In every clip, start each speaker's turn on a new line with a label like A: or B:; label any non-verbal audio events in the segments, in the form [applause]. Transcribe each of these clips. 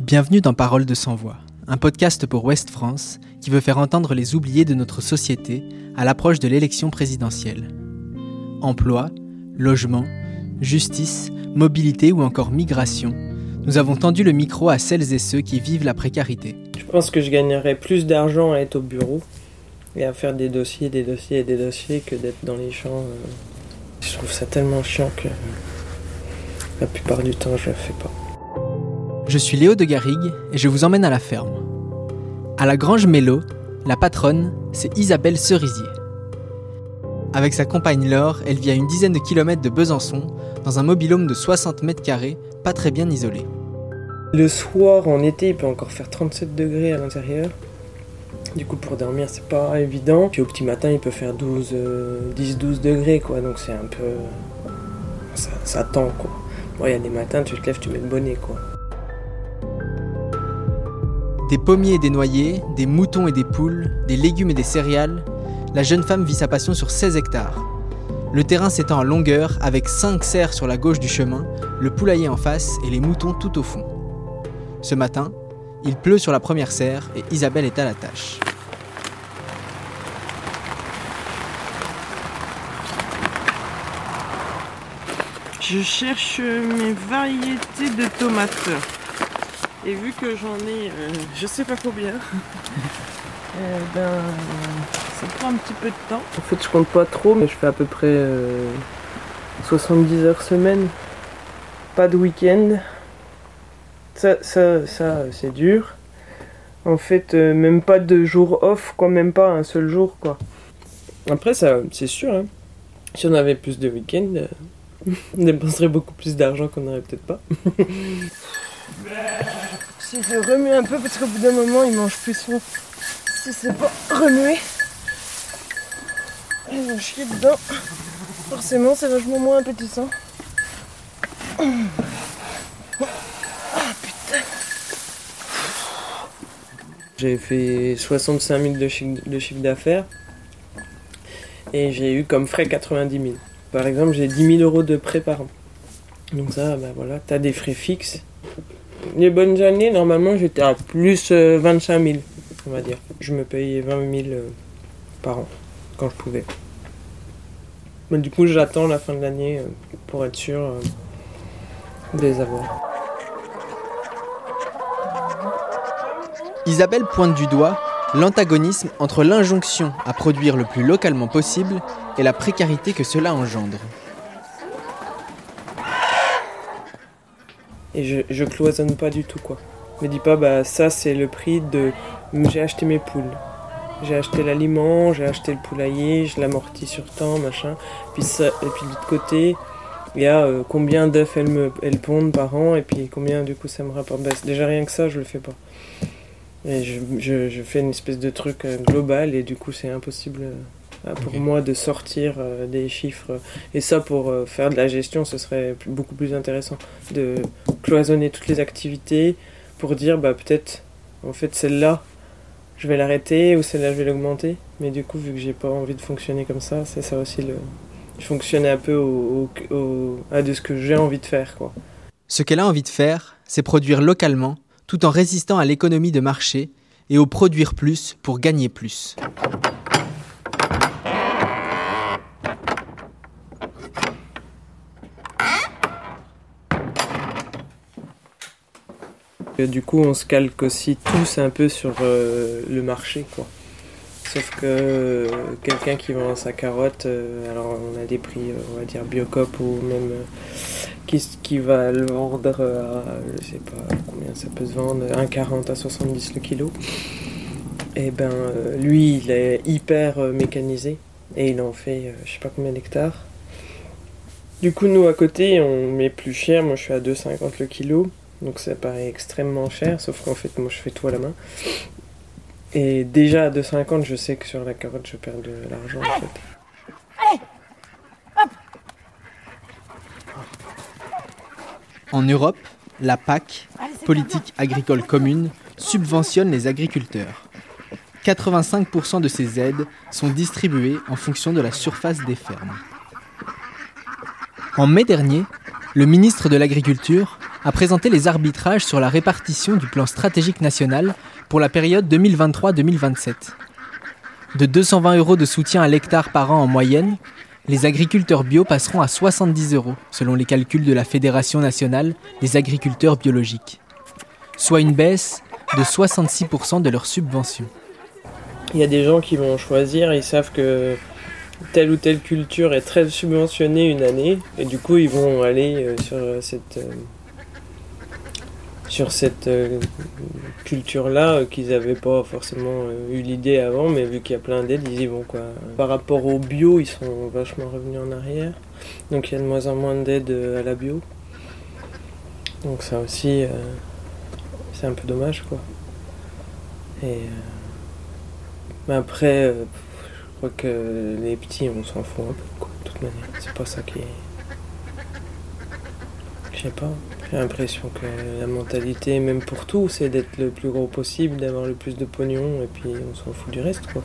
A: Bienvenue dans Parole de sans voix, un podcast pour Ouest France qui veut faire entendre les oubliés de notre société à l'approche de l'élection présidentielle. Emploi, logement, justice, mobilité ou encore migration, nous avons tendu le micro à celles et ceux qui vivent la précarité.
B: Je pense que je gagnerais plus d'argent à être au bureau et à faire des dossiers, des dossiers et des dossiers que d'être dans les champs. euh. Je trouve ça tellement chiant que la plupart du temps je le fais pas.
A: Je suis Léo de Garrigue et je vous emmène à la ferme. À la Grange Mélo, la patronne, c'est Isabelle Cerisier. Avec sa compagne Laure, elle vit à une dizaine de kilomètres de Besançon, dans un mobilhome de 60 mètres carrés, pas très bien isolé.
B: Le soir en été il peut encore faire 37 degrés à l'intérieur. Du coup pour dormir c'est pas évident. Puis au petit matin il peut faire 12, 10-12 degrés quoi donc c'est un peu... Ça, ça tend quoi. Bon il y a des matins tu te lèves tu mets le bonnet quoi.
A: Des pommiers et des noyers, des moutons et des poules, des légumes et des céréales, la jeune femme vit sa passion sur 16 hectares. Le terrain s'étend en longueur avec 5 serres sur la gauche du chemin, le poulailler en face et les moutons tout au fond. Ce matin, il pleut sur la première serre et Isabelle est à la tâche.
C: Je cherche mes variétés de tomates. Et vu que j'en ai euh, je sais pas combien, [laughs] eh ben, ça prend un petit peu de temps.
B: En fait, je compte pas trop, mais je fais à peu près euh, 70 heures semaine. Pas de week-end. Ça, ça, ça c'est dur. En fait, euh, même pas de jour off, quoi, même pas un seul jour, quoi. Après, ça, c'est sûr, hein. Si on avait plus de week-end, euh, [laughs] on dépenserait beaucoup plus d'argent qu'on n'aurait peut-être pas. [laughs] Si je remue un peu, parce qu'au bout d'un moment, il mange plus son. Si c'est pas remué. Ils vont chier dedans. Forcément, c'est vachement moins appétissant. Ah putain. J'ai fait 65 000 de chiffre, d'affaires et j'ai eu comme frais 90 000. Par exemple, j'ai 10 000 euros de prêt par an. Donc ça, bah voilà, t'as des frais fixes. Les bonnes années, normalement, j'étais à plus euh, 25 000, on va dire. Je me payais 20 000 euh, par an, quand je pouvais. Mais du coup, j'attends la fin de l'année euh, pour être sûr euh, de les avoir.
A: Isabelle pointe du doigt l'antagonisme entre l'injonction à produire le plus localement possible et la précarité que cela engendre.
B: Et je, cloisonne pas du tout, quoi. Me dis pas, bah ça c'est le prix de. J'ai acheté mes poules. J'ai acheté l'aliment, j'ai acheté le poulailler, je l'amortis sur temps, machin. Puis, ça, et puis de l'autre côté, il y a euh, combien d'œufs elles, me, elles pondent par an, et puis combien du coup ça me rapporte. Bah, déjà rien que ça, je le fais pas. Et je, je, je fais une espèce de truc euh, global, et du coup c'est impossible euh, pour
A: Ok.
B: moi de sortir euh, des chiffres. Et ça, pour euh, faire de la gestion, ce serait plus- beaucoup plus intéressant de cloisonner toutes les activités pour dire, bah peut-être, en fait, celle-là, je vais l'arrêter ou celle-là, je vais l'augmenter. Mais du coup, vu que j'ai pas envie de fonctionner comme ça, c'est ça aussi le. Je fonctionnais un peu au, au- au- à de ce que j'ai envie de faire, quoi.
A: Ce qu'elle a envie de faire, c'est produire localement, tout en résistant à l'économie de marché et au produire plus pour gagner plus.
B: Du coup, on se calque aussi tous un peu sur euh, le marché, quoi. Sauf que euh, quelqu'un qui vend sa carotte, euh, alors on a des prix, on va dire biocop ou même qui, va le vendre à, je sais pas combien ça peut se vendre, 1,40 à 70 le kilo. Et ben euh, lui, il est hyper mécanisé et il en fait je sais pas combien d'hectares. Du coup, nous à côté, on met plus cher. Moi, je suis à 2,50 le kilo. Donc ça paraît extrêmement cher, sauf qu'en fait moi je fais tout à la main. Et déjà à 2,50 je sais que sur la carotte je perds de l'argent en fait.
A: En Europe, la PAC, politique agricole commune, subventionne les agriculteurs. 85% de ces aides sont distribuées en fonction de la surface des fermes. En mai dernier, le ministre de l'Agriculture a présenté les arbitrages sur la répartition du plan stratégique national pour la période 2023-2027. De 220 euros de soutien à l'hectare par an en moyenne, les agriculteurs bio passeront à 70 euros, selon les calculs de la Fédération nationale des agriculteurs biologiques, soit une baisse de 66% de leur subvention.
B: Il y a des gens qui vont choisir, ils savent que telle ou telle culture est très subventionnée une année, et du coup ils vont aller euh, sur cette, euh, sur cette euh, culture-là qu'ils n'avaient pas forcément eu l'idée avant, mais vu qu'il y a plein d'aides, ils y vont quoi. Par rapport au bio, ils sont vachement revenus en arrière, donc il y a de moins en moins d'aides à la bio. Donc ça aussi, c'est un peu dommage quoi. Et mais après, je crois que les petits, on s'en fout un peu, quoi, de toute manière. C'est pas ça qui est. Je sais pas. J'ai l'impression que la mentalité, même pour tout, c'est d'être le plus gros possible, d'avoir le plus de pognon, et puis on s'en fout du reste, quoi.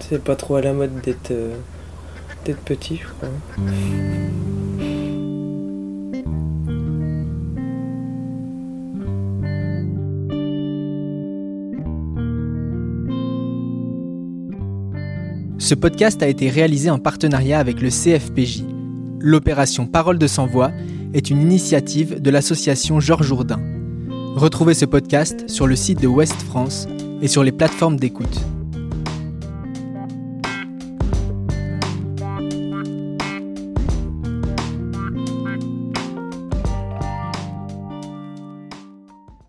B: C'est pas trop à la mode d'être euh, d'être petit, je crois.
A: Ce podcast a été réalisé en partenariat avec le CFPJ. L'opération Parole de sans-voix est une initiative de l'association Georges Jourdain. Retrouvez ce podcast sur le site de Ouest France et sur les plateformes d'écoute.